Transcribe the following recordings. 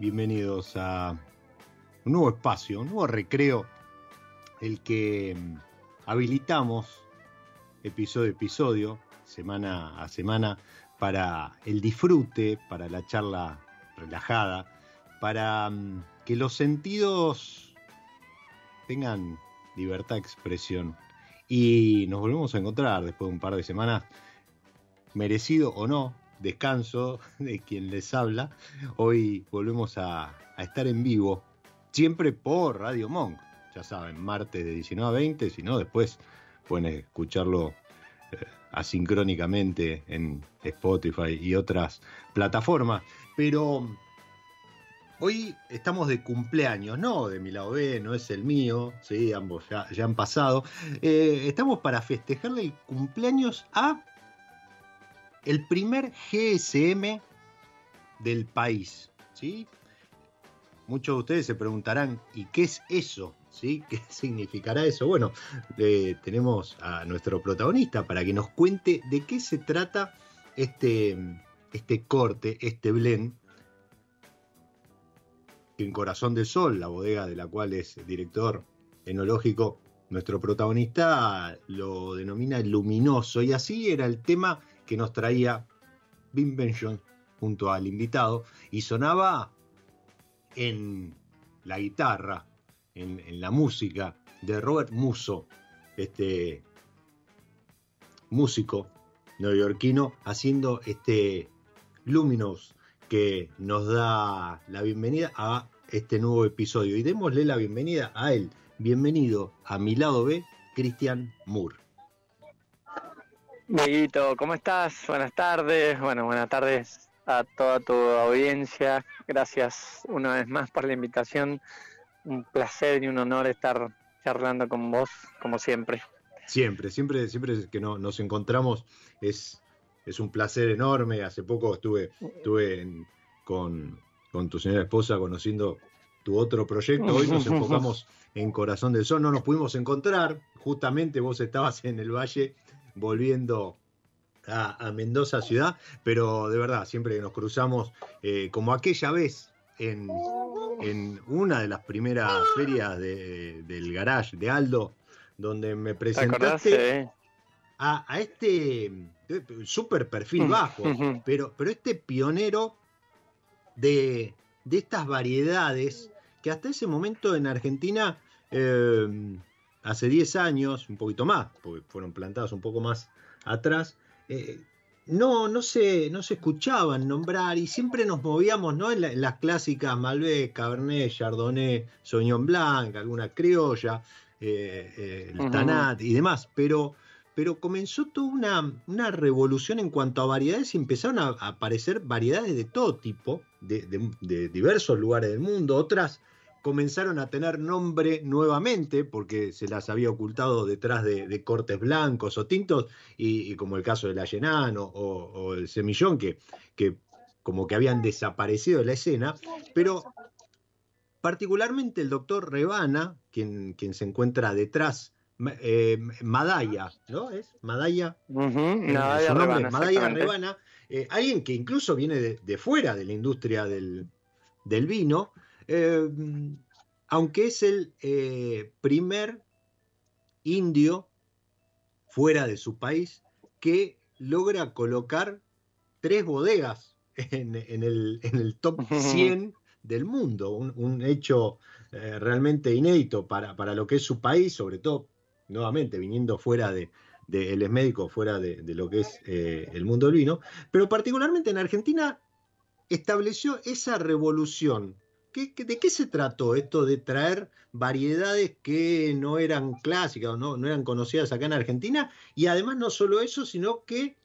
Bienvenidos a un nuevo espacio, un nuevo recreo, el que mm, habilitamos episodio a episodio, semana a semana, para el disfrute, para la charla relajada, para mm, que los sentidos tengan libertad de expresión. Y nos volvemos a encontrar después de un par de semanas, merecido o no, descanso de quien les habla. Hoy volvemos a, estar en vivo, siempre por Radio Monk. Ya saben, martes de 19 a 20, si no, después pueden escucharlo eh, asincrónicamente en Spotify y otras plataformas. Pero hoy estamos de cumpleaños, no de mi lado B, no es el mío, sí, ambos ya, ya han pasado. Eh, estamos para festejarle el cumpleaños a el primer GSM del país, ¿sí? Muchos de ustedes se preguntarán, ¿y qué es eso? ¿Sí? ¿Qué significará eso? Bueno, tenemos a nuestro protagonista para que nos cuente de qué se trata este, este corte, este blend, en Corazón del Sol, la bodega de la cual es director enológico, nuestro protagonista lo denomina luminoso, y así era el tema que nos traía Bim Benjon junto al invitado y sonaba en la guitarra, en, en, la música de Robert Musso, este músico neoyorquino, haciendo este Luminous que nos da la bienvenida a este nuevo episodio. Y démosle la bienvenida a él. Bienvenido a mi lado B, Cristian Moore. Dieguito, ¿cómo estás? Buenas tardes. Bueno, buenas tardes a toda tu audiencia. Gracias una vez más por la invitación. Un placer y un honor estar charlando con vos, como siempre. Siempre, siempre, siempre que no, nos encontramos es, es un placer enorme. Hace poco estuve, estuve en, con, con tu señora esposa conociendo tu otro proyecto. Hoy nos enfocamos en Corazón del Sol. No nos pudimos encontrar. Justamente vos estabas en el valle volviendo a, a, Mendoza ciudad, pero de verdad, siempre que nos cruzamos, eh, como aquella vez en, en, una de las primeras ferias de, del garage de Aldo, donde me presentaste a, este eh, super perfil mm, bajo, pero, pero este pionero de, estas variedades que hasta ese momento en Argentina, eh, hace 10 años, un poquito más, porque fueron plantados un poco más atrás, eh, no, no, se, no se escuchaban nombrar y siempre nos movíamos ¿no? en, las clásicas Malbec, Cabernet, Chardonnay, Sauvignon Blanc, alguna criolla, eh, el Tanat y demás, pero, pero comenzó toda una, una, revolución en cuanto a variedades y empezaron a, aparecer variedades de todo tipo, de, de diversos lugares del mundo, otras comenzaron a tener nombre nuevamente porque se las había ocultado detrás de, cortes blancos o tintos, y, como el caso del Allenano o, el Semillón, que, que como que habían desaparecido de la escena, pero particularmente el doctor Rebana, quien, quien se encuentra detrás, eh, Madaya, ¿no? ¿Es Madaya? Madaya Rebana, eh, alguien que incluso viene de, fuera de la industria del, del vino, eh, aunque es el eh, primer indio fuera de su país que logra colocar tres bodegas en, el, top 100 del mundo, un, hecho eh, realmente inédito para, lo que es su país, sobre todo, nuevamente, viniendo fuera de, él es médico, fuera de, lo que es el mundo del vino, pero particularmente en Argentina estableció esa revolución de qué se trató esto de traer variedades que no eran clásicas o no, no eran conocidas acá en Argentina? Y además no solo eso, sino que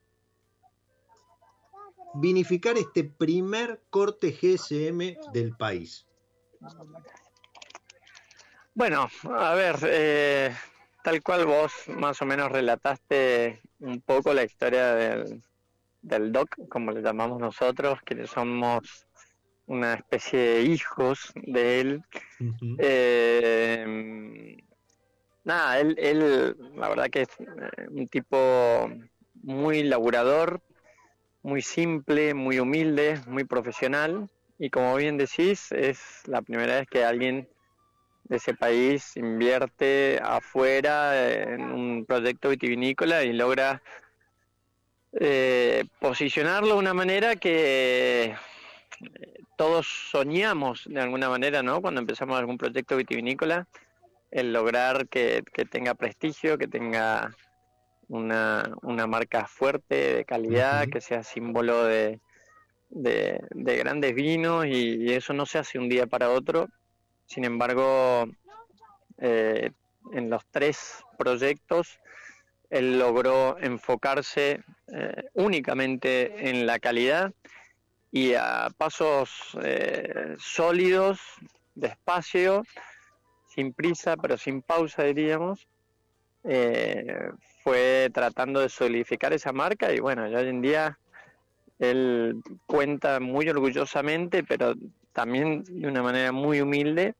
vinificar este primer corte GSM del país. Bueno, a ver, eh, tal cual vos más o menos relataste un poco la historia del, del DOC, como le llamamos nosotros, que somos una especie de hijos de él. Eh, nada, él, él, la verdad que es eh, un tipo muy laburador, muy simple, muy humilde, muy profesional. Y como bien decís, es la primera vez que alguien de ese país invierte afuera en un proyecto vitivinícola y logra eh, posicionarlo de una manera que todos soñamos de alguna manera, ¿no? Cuando empezamos algún proyecto vitivinícola, el lograr que, tenga prestigio, que tenga una, marca fuerte, de calidad, que sea símbolo de, de, grandes vinos y, eso no se hace un día para otro. Sin embargo, eh, en los tres proyectos, él logró enfocarse eh, únicamente en la calidad y a pasos eh, sólidos, despacio, sin prisa, pero sin pausa, diríamos, eh, fue tratando de solidificar esa marca y bueno, hoy en día él cuenta muy orgullosamente, pero también de una manera muy humilde,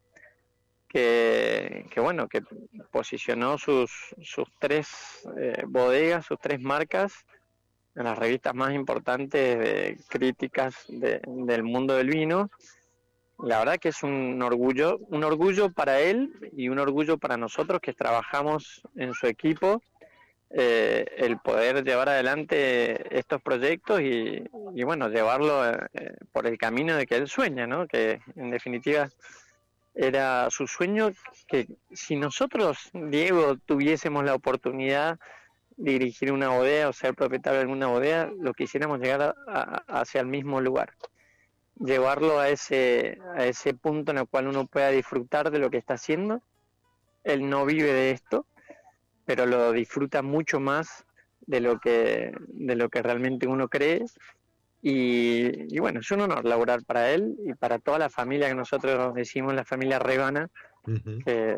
que, bueno, que posicionó sus, sus tres eh, bodegas, sus tres marcas en las revistas más importantes de críticas del mundo del vino. La verdad que es un orgullo, un orgullo para él y un orgullo para nosotros que trabajamos en su equipo, eh, el poder llevar adelante estos proyectos y, bueno, llevarlo eh, por el camino de que él sueña, ¿no? Que en definitiva era su sueño que si nosotros, Diego, tuviésemos la oportunidad dirigir una bodega o ser propietario de alguna bodega, lo quisiéramos llegar hacia el mismo lugar. Llevarlo a ese, a ese punto en el cual uno pueda disfrutar de lo que está haciendo. Él no vive de esto, pero lo disfruta mucho más de lo que, de lo que realmente uno cree. Y, bueno, es un honor laborar para él y para toda la familia que nosotros decimos, la familia Rebana, que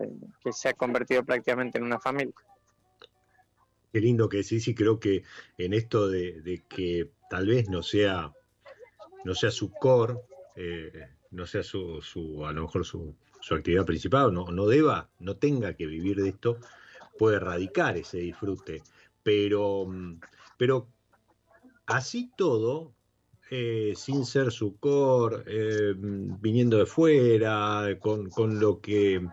se ha convertido prácticamente en una familia. Qué lindo que sí, sí, creo que en esto de, que tal vez no sea, no sea su core, eh, no sea su, a lo mejor su, actividad principal, no, no deba, no tenga que vivir de esto, puede erradicar ese disfrute. Pero, pero así todo, eh, sin ser su core, eh, viniendo de fuera, con, con lo que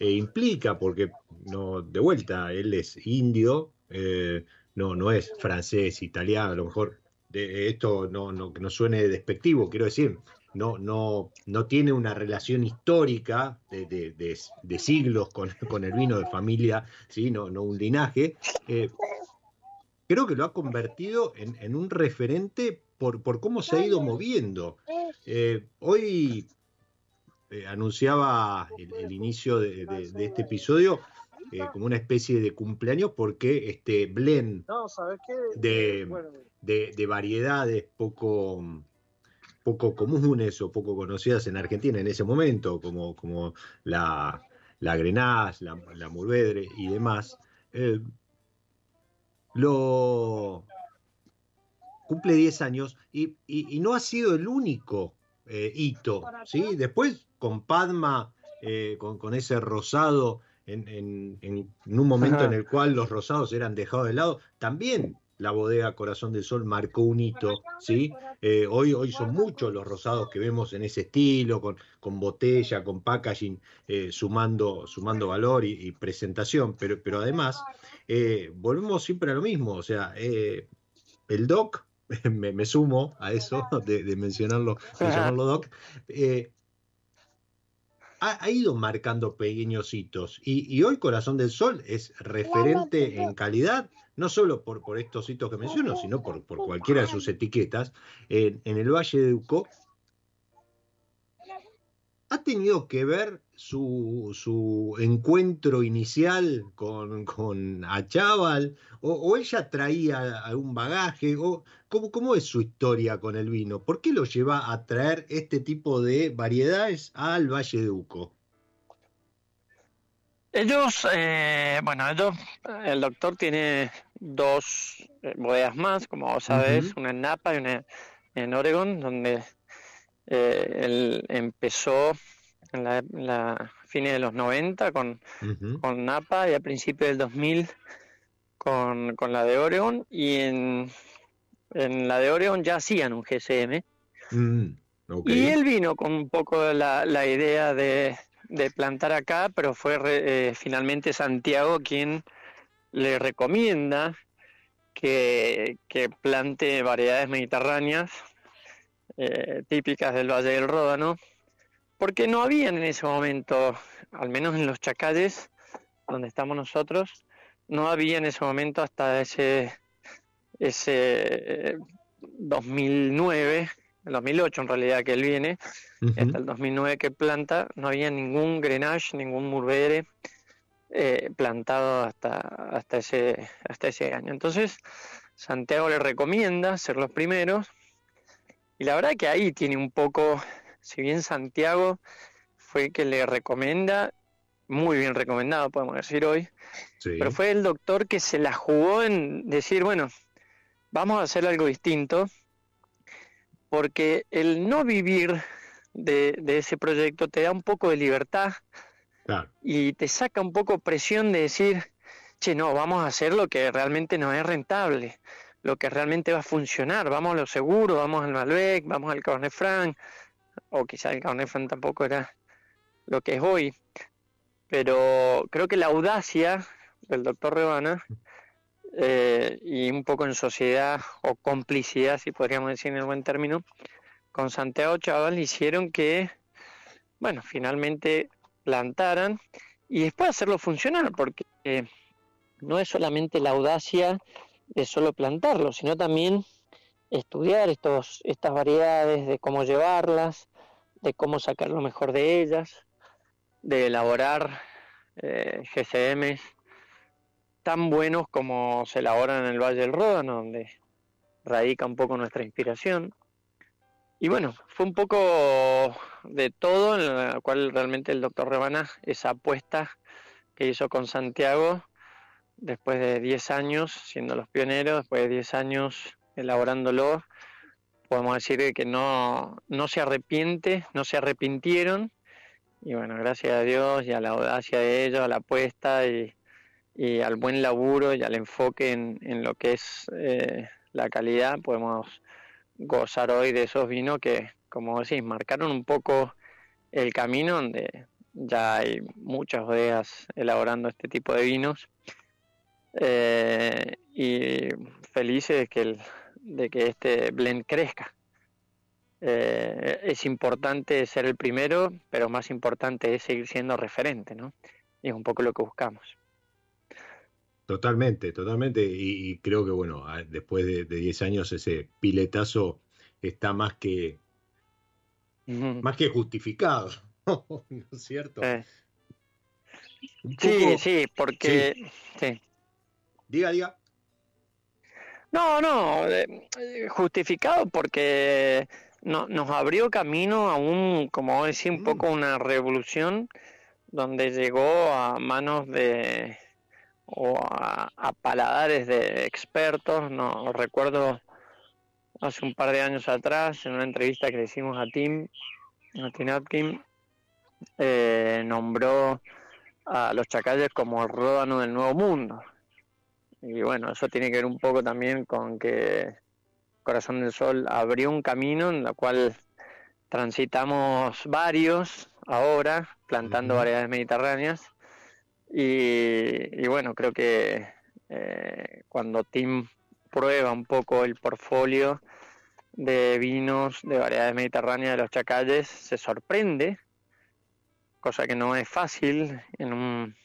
implica, porque de vuelta, él es indio, eh, no, no es francés, italiano, a lo mejor de, esto no, no, no suene despectivo, quiero decir, no, no, no tiene una relación histórica de, siglos con, con, el vino de familia, ¿sí? no, no un linaje, eh, creo que lo ha convertido en, un referente por, por, cómo se ha ido moviendo. Eh, hoy eh, anunciaba el, inicio de, este episodio como una especie de cumpleaños porque este blend de, de variedades poco poco comunes o poco conocidas en Argentina en ese momento, como, como la, la Grenache, la, la Murvedre y demás, eh, lo cumple 10 años y, no ha sido el único eh, hito. ¿sí? Después con Padma, eh, con, con, ese rosado, en, en, en, un momento en el cual los rosados eran dejados de lado, también la bodega Corazón del Sol marcó un hito, ¿sí? Eh, hoy, hoy son muchos los rosados que vemos en ese estilo, con, con botella, con packaging, eh, sumando, sumando valor y, presentación, pero, pero además eh, volvemos siempre a lo mismo, o sea, el DOC, me, sumo a eso de, mencionarlo, mencionarlo DOC, ha, ido marcando pequeños hitos y, hoy Corazón del Sol es referente en calidad, no solo por, por estos hitos que menciono, sino por, por cualquiera de sus etiquetas. En, el Valle de Uco, ¿ha tenido que ver su, su encuentro inicial con, con Achával? O, ella traía algún bagaje? O, ¿cómo, ¿Cómo es su historia con el vino? ¿Por qué lo lleva a traer este tipo de variedades al Valle de Uco? Ellos, eh, bueno, ellos, el doctor tiene dos eh, bodegas más, como vos sabés, una en Napa y una en Oregon, donde eh, él empezó en la, la fines de los 90 con, con Napa y a principios del 2000 con, con la de Oregon y en, en la de Oregon ya hacían un GSM. Mm, y él vino con un poco la, la idea de de plantar acá, pero fue eh, finalmente Santiago quien le recomienda que, plante variedades mediterráneas eh, típicas del Valle del Ródano, porque no habían en ese momento, al menos en los chacalles donde estamos nosotros, no había en ese momento hasta ese, ese 2009 el 2008 en realidad que él viene, hasta el 2009 que planta, no había ningún Grenache, ningún Murbere eh, plantado hasta, hasta, ese, hasta ese año. Entonces, Santiago le recomienda ser los primeros, y la verdad que ahí tiene un poco, si bien Santiago fue que le recomienda, muy bien recomendado, podemos decir hoy, pero fue el doctor que se la jugó en decir, bueno, vamos a hacer algo distinto, porque el no vivir de, ese proyecto te da un poco de libertad y te saca un poco presión de decir, che, no, vamos a hacer lo que realmente no es rentable, lo que realmente va a funcionar, vamos a lo seguro, vamos al Malbec, vamos al Cabernet Franc, o quizá el Cabernet Franc tampoco era lo que es hoy, pero creo que la audacia del doctor Rebana eh, y un poco en sociedad o complicidad, si podríamos decir en el buen término, con Santiago Chaval hicieron que, bueno, finalmente plantaran y después hacerlo funcionar, porque eh, no es solamente la audacia de solo plantarlo, sino también estudiar estos, estas variedades, de cómo llevarlas, de cómo sacar lo mejor de ellas, de elaborar eh, GCMs tan buenos como se elaboran en el Valle del Ródano, donde radica un poco nuestra inspiración. Y bueno, fue un poco de todo, en la cual realmente el doctor Rebana, esa apuesta que hizo con Santiago, después de 10 años siendo los pioneros, después de 10 años elaborándolo, podemos decir que no, no se arrepiente, no se arrepintieron. Y bueno, gracias a Dios y a la audacia de ellos, a la apuesta y, al buen laburo y al enfoque en, en lo que es eh, la calidad, podemos gozar hoy de esos vinos que, como decís, marcaron un poco el camino donde ya hay muchas bodegas elaborando este tipo de vinos eh, y felices de que, el, de que este blend crezca. Eh, es importante ser el primero, pero más importante es seguir siendo referente, ¿no? Y es un poco lo que buscamos. Totalmente, totalmente. Y, creo que, bueno, después de 10 años ese piletazo está más que, más que justificado, ¿no es cierto? Sí, sí, porque... Sí. Diga, diga. No, no, eh, justificado porque no, nos abrió camino a un, como decir, un poco mm. una revolución donde llegó a manos de o a, paladares de expertos. No recuerdo hace un par de años atrás en una entrevista que le hicimos a Tim, a Tim Atkin, eh, nombró a los chacalles como el ródano del nuevo mundo. Y bueno, eso tiene que ver un poco también con que Corazón del Sol abrió un camino en el cual transitamos varios ahora, plantando variedades mediterráneas. Y, bueno, creo que eh, cuando Tim prueba un poco el portfolio de vinos de variedades mediterráneas de los chacalles, se sorprende cosa que no es fácil en, un,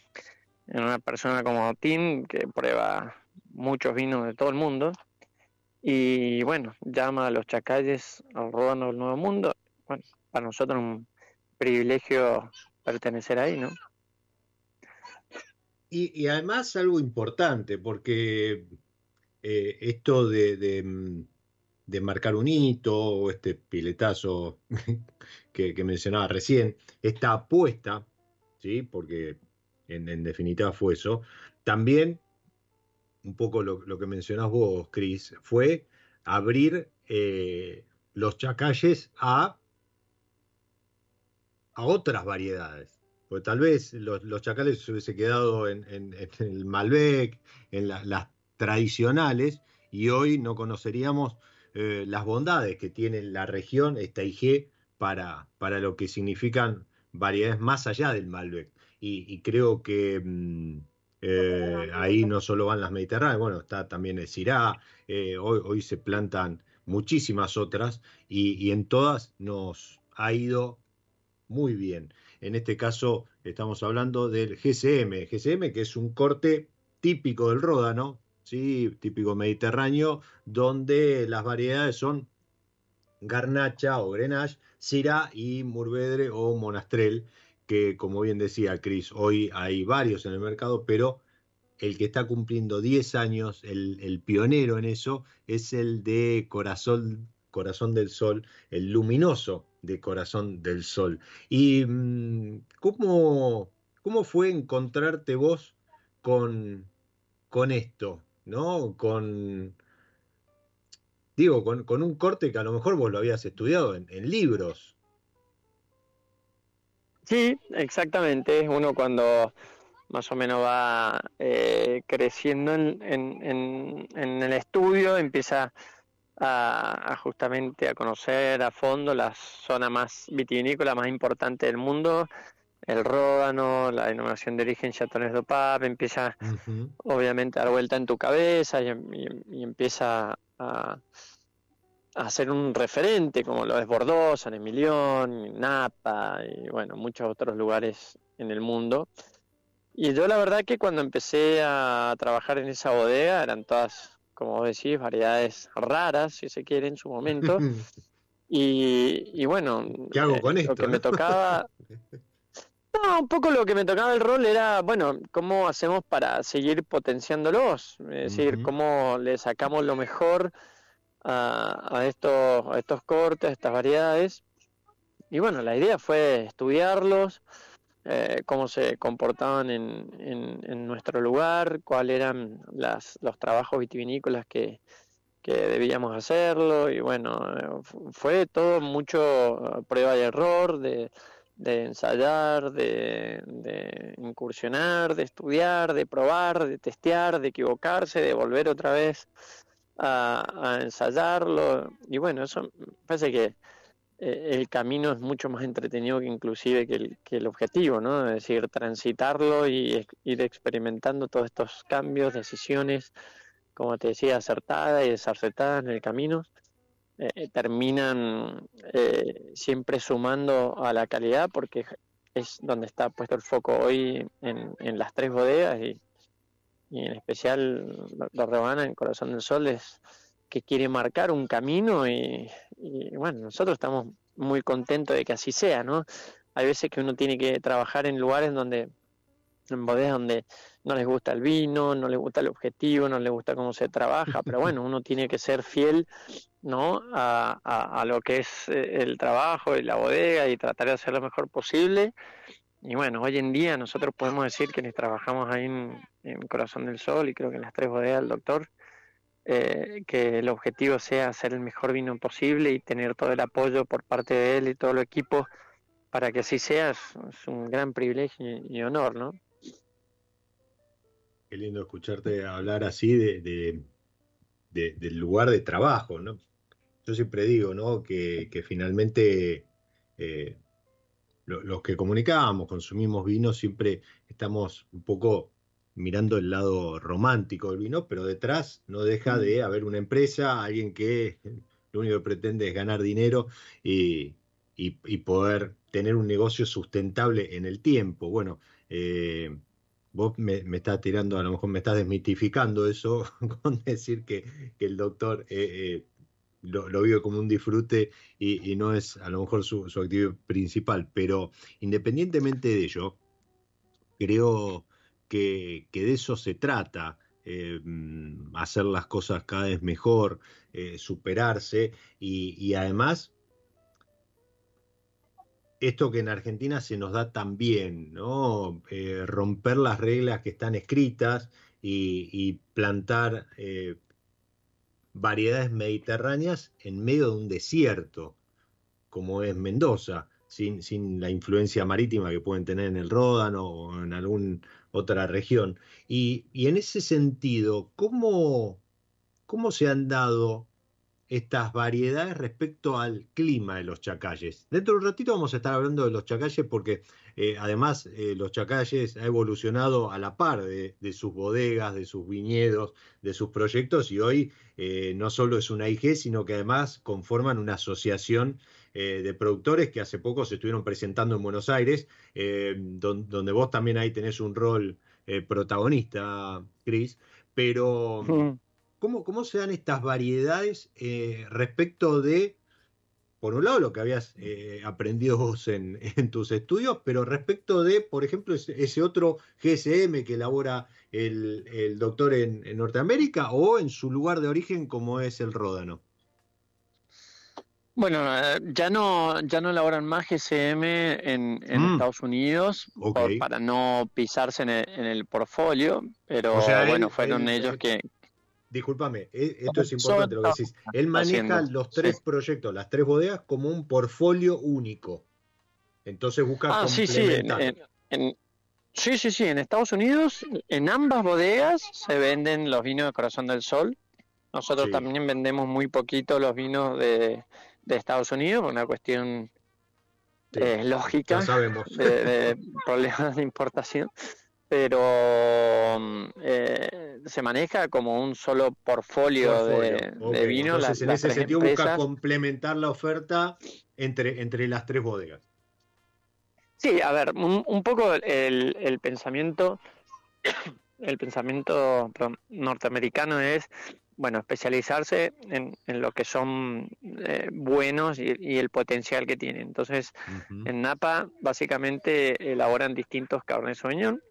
en una persona como Tim, que prueba muchos vinos de todo el mundo. Y bueno, llama a los chacalles al Ródano del Nuevo Mundo. Bueno, para nosotros un privilegio pertenecer ahí, ¿no? Y, además algo importante, porque eh, esto de, de marcar un hito, o este piletazo que, mencionaba recién, esta apuesta, ¿sí? porque en, definitiva fue eso, también un poco lo, que mencionás vos, Cris, fue abrir eh, los chacalles a, a otras variedades. Porque tal vez los, chacales se hubiese quedado en, el Malbec, en las tradicionales, y hoy no conoceríamos eh, las bondades que tiene la región, esta IG, para, para lo que significan variedades más allá del Malbec. Y, creo que mm, eh, ahí no solo van las mediterráneas, bueno, está también el Syrah, eh, hoy, hoy se plantan muchísimas otras y, en todas nos ha ido muy bien. En este caso estamos hablando del GCM, GCM que es un corte típico del Ródano, ¿sí? típico mediterráneo, donde las variedades son garnacha o grenache, syrah y murvedre o monastrel, que como bien decía Cris, hoy hay varios en el mercado, pero el que está cumpliendo 10 años, el, pionero en eso, es el de Corazón, Corazón del Sol, el luminoso de Corazón del Sol. ¿Y mm, cómo, cómo fue encontrarte vos con, con esto? ¿no? Con, digo, con, un corte que a lo mejor vos lo habías estudiado en, libros. Sí, exactamente. Uno cuando más o menos va eh, creciendo en, en, en, el estudio empieza a, justamente a conocer a fondo la zona más vitivinícola más importante del mundo el ródano, la denominación de origen Chatones de Pape, empieza obviamente a dar vuelta en tu cabeza y, empieza a, a, ser un referente como lo es Bordeaux, San Emilión, Napa y bueno, muchos otros lugares en el mundo. Y yo la verdad que cuando empecé a trabajar en esa bodega eran todas, como vos decís, variedades raras, si se quiere, en su momento. y, y bueno, ¿Qué hago con esto, lo que me tocaba... No, un poco lo que me tocaba el rol era, bueno, cómo hacemos para seguir potenciándolos, es decir, cómo le sacamos lo mejor a, estos, a estos cortes, a estas variedades. Y bueno, la idea fue estudiarlos, eh, cómo se comportaban en, en, nuestro lugar, cuáles eran las, los trabajos vitivinícolas que, que debíamos hacerlo. Y bueno, fue todo mucho prueba y error de de ensayar, de, incursionar, de estudiar, de probar, de testear, de equivocarse, de volver otra vez a, ensayarlo. Y bueno, eso parece que eh, el camino es mucho más entretenido que inclusive que el, que el objetivo, ¿no? Es decir, transitarlo y ir experimentando todos estos cambios, decisiones, como te decía, acertadas y desacertadas en el camino, eh, eh, terminan siempre sumando a la calidad porque es donde está puesto el foco hoy en, en las tres bodegas y, y en especial la Rebana en Corazón del Sol es que quiere marcar un camino y, bueno, nosotros estamos muy contentos de que así sea, ¿no? Hay veces que uno tiene que trabajar en lugares donde, en bodegas donde no les gusta el vino, no les gusta el objetivo, no les gusta cómo se trabaja, pero bueno, uno tiene que ser fiel, ¿no? A, a, lo que es eh, el trabajo y la bodega y tratar de hacer lo mejor posible. Y bueno, hoy en día nosotros podemos decir que trabajamos ahí en, Corazón del Sol y creo que en las tres bodegas del doctor, eh, que el objetivo sea hacer el mejor vino posible y tener todo el apoyo por parte de él y todo el equipo para que así sea, es, un gran privilegio y, honor, ¿no? Qué lindo escucharte hablar así de, del lugar de trabajo, ¿no? Yo siempre digo, ¿no? Que, finalmente eh, los que comunicamos, consumimos vino, siempre estamos un poco mirando el lado romántico del vino, pero detrás no deja de mm. haber una empresa, alguien que lo único que pretende es ganar dinero y, poder tener un negocio sustentable en el tiempo. Bueno, eh, vos me, estás tirando, a lo mejor me estás desmitificando eso con decir que, el doctor eh, eh, lo, vive como un disfrute y, no es a lo mejor su, su principal, pero independientemente de ello, creo que, de eso se trata, eh, mm, hacer las cosas cada vez mejor, eh, superarse y, además esto que en Argentina se nos da también, ¿no? Eh, romper las reglas que están escritas y, plantar variedades mediterráneas en medio de un desierto, como es Mendoza, sin, sin la influencia marítima que pueden tener en el Ródano o en algún otra región. Y, en ese sentido, ¿cómo, ¿cómo se han dado estas variedades respecto al clima de los chacalles. Dentro de un ratito vamos a estar hablando de los chacalles porque eh, además eh, los chacalles ha evolucionado a la par de, sus bodegas, de sus viñedos, de sus proyectos y hoy eh, no solo es una IG, sino que además conforman una asociación de productores que hace poco se estuvieron presentando en Buenos Aires, donde vos también ahí tenés un rol protagonista, Cris, pero... ¿Cómo, se dan estas variedades eh, respecto de, por un lado, lo que habías eh, aprendido vos en, tus estudios, pero respecto de, por ejemplo, ese, otro GSM que elabora el, doctor en, Norteamérica o en su lugar de origen como es el Ródano? Bueno, eh, ya no, ya no elaboran más GSM en, mm. Estados Unidos para no pisarse en el, portfolio, pero bueno, fueron ellos que, discúlpame, e, esto es importante lo que decís. Él maneja los tres proyectos, las tres bodegas, como un portfolio único. Entonces busca ah, sí, sí, sí, sí, sí. En Estados Unidos, en ambas bodegas se venden los vinos de Corazón del Sol. Nosotros también vendemos muy poquito los vinos de, Estados Unidos, por una cuestión eh, lógica de problemas de importación pero mm, eh, se maneja como un solo portfolio, de, vino. Entonces, en ese sentido busca complementar la oferta entre, entre las tres bodegas. Sí, a ver, un, poco el, el, pensamiento, el pensamiento norteamericano es, bueno, especializarse en, en lo que son eh, buenos y, el potencial que tienen. Entonces, en Napa básicamente elaboran distintos Cabernet Sauvignon,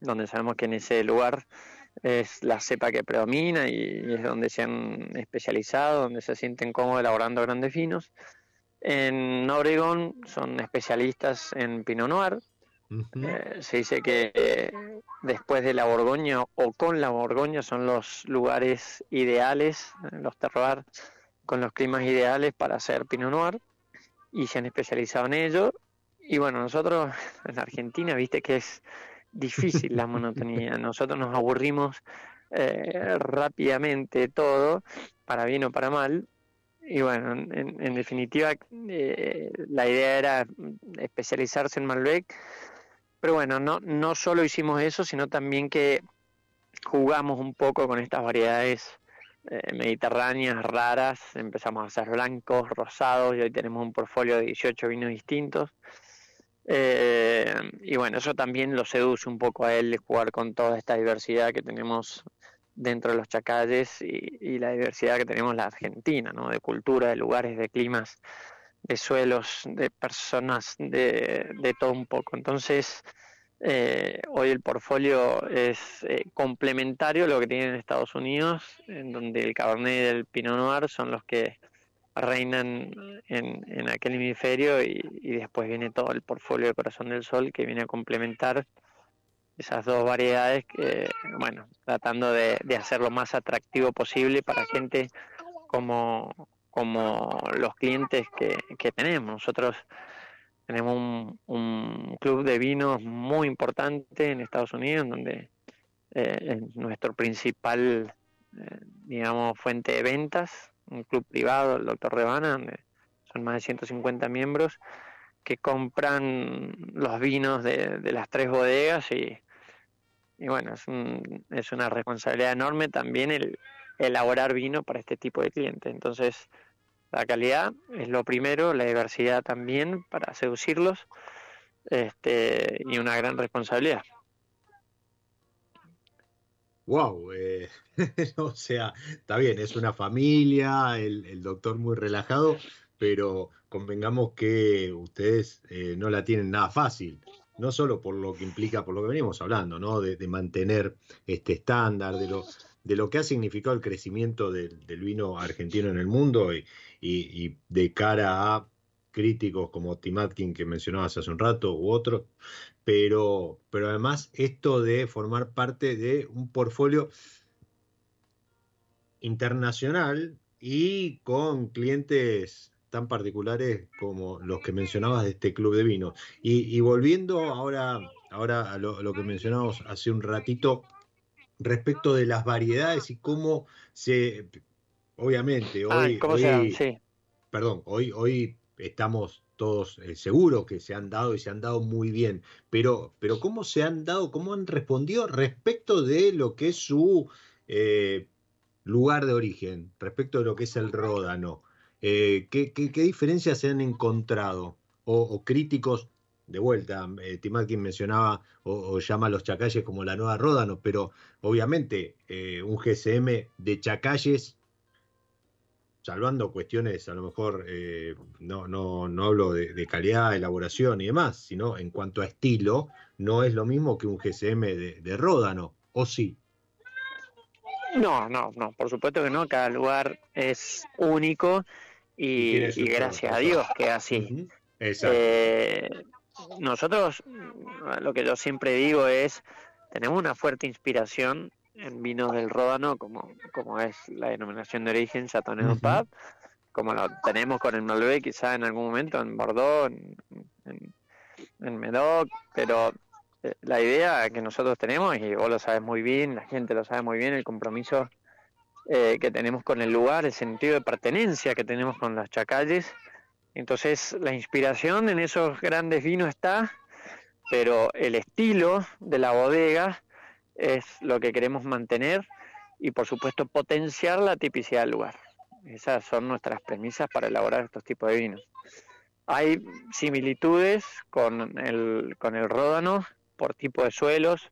donde sabemos que en ese lugar es la cepa que predomina y es donde se han especializado, donde se sienten cómodos elaborando grandes vinos. En Oregon son especialistas en Pinot Noir. Eh, se dice que eh, después de la Borgoña o con la Borgoña son los lugares ideales, los terroirs con los climas ideales para hacer Pinot Noir y se han especializado en ello. Y bueno, nosotros en Argentina, viste que es difícil la monotonía. Nosotros nos aburrimos eh, rápidamente todo, para bien o para mal, y bueno, en, definitiva, eh, la idea era especializarse en Malbec, pero bueno, no, no solo hicimos eso, sino también que jugamos un poco con estas variedades eh, mediterráneas raras, empezamos a hacer blancos, rosados, y hoy tenemos un portfolio de 18 vinos distintos. Eh, y bueno, eso también lo seduce un poco a él, jugar con toda esta diversidad que tenemos dentro de los chacalles y, la diversidad que tenemos en la Argentina, ¿no? de cultura, de lugares, de climas, de suelos, de personas, de, de todo un poco. Entonces, eh, hoy el portfolio es eh, complementario a lo que tienen en Estados Unidos, en donde el Cabernet y el Pinot Noir son los que reinan en, en aquel hemisferio y, y, después viene todo el portfolio de Corazón del Sol que viene a complementar esas dos variedades que, bueno, tratando de, hacer lo más atractivo posible para gente como, como los clientes que, que tenemos. Nosotros tenemos un, un, club de vinos muy importante en Estados Unidos, donde eh, es nuestro principal, eh, digamos, fuente de ventas, un club privado, el Doctor Rebana, donde son más de 150 miembros que compran los vinos de, las tres bodegas y, y bueno, es, un, es una responsabilidad enorme también el elaborar vino para este tipo de clientes. Entonces, la calidad es lo primero, la diversidad también para seducirlos este, y una gran responsabilidad. Wow, eh, o sea, está bien, es una familia, el, doctor muy relajado, pero convengamos que ustedes eh, no la tienen nada fácil no solo por lo que implica, por lo que venimos hablando, ¿no? de, mantener este estándar, de lo, de lo que ha significado el crecimiento del, vino argentino en el mundo y, de cara a críticos como Tim Atkin que mencionabas hace un rato u otros, pero, pero además esto de formar parte de un portfolio internacional y con clientes tan particulares como los que mencionabas de este club de vino. Y, volviendo ahora, ahora a lo, que mencionamos hace un ratito respecto de las variedades y cómo se, obviamente, ah, hoy, perdón, hoy, hoy estamos todos eh, seguros que se han dado y se han dado muy bien, pero, pero cómo se han dado, cómo han respondido respecto de lo que es su eh, lugar de origen, respecto de lo que es el ródano. Eh, ¿qué, diferencias se han encontrado? O, críticos, de vuelta, eh, Timakin mencionaba o, llama a los chacalles como la nueva Ródano, pero obviamente un GSM de chacalles, salvando cuestiones, a lo mejor eh, no, no, no hablo de, calidad, elaboración y demás, sino en cuanto a estilo, no es lo mismo que un GSM de, de Ródano, ¿o sí? No, no, no, por supuesto que no, cada lugar es único y, gracias a Dios que así. Eh, nosotros, lo que yo siempre digo es, tenemos una fuerte inspiración en vinos del Ródano, como, como es la denominación de origen Chateauneuf uh Pub, como lo tenemos con el Malbec quizá en algún momento en Bordeaux, en, en, Medoc, pero eh, la idea que nosotros tenemos, y vos lo sabes muy bien, la gente lo sabe muy bien, el compromiso eh, que tenemos con el lugar, el sentido de pertenencia que tenemos con las chacalles. Entonces la inspiración en esos grandes vinos está, pero el estilo de la bodega es lo que queremos mantener y por supuesto potenciar la tipicidad del lugar. Esas son nuestras premisas para elaborar estos tipos de vinos. Hay similitudes con el, con el ródano por tipo de suelos,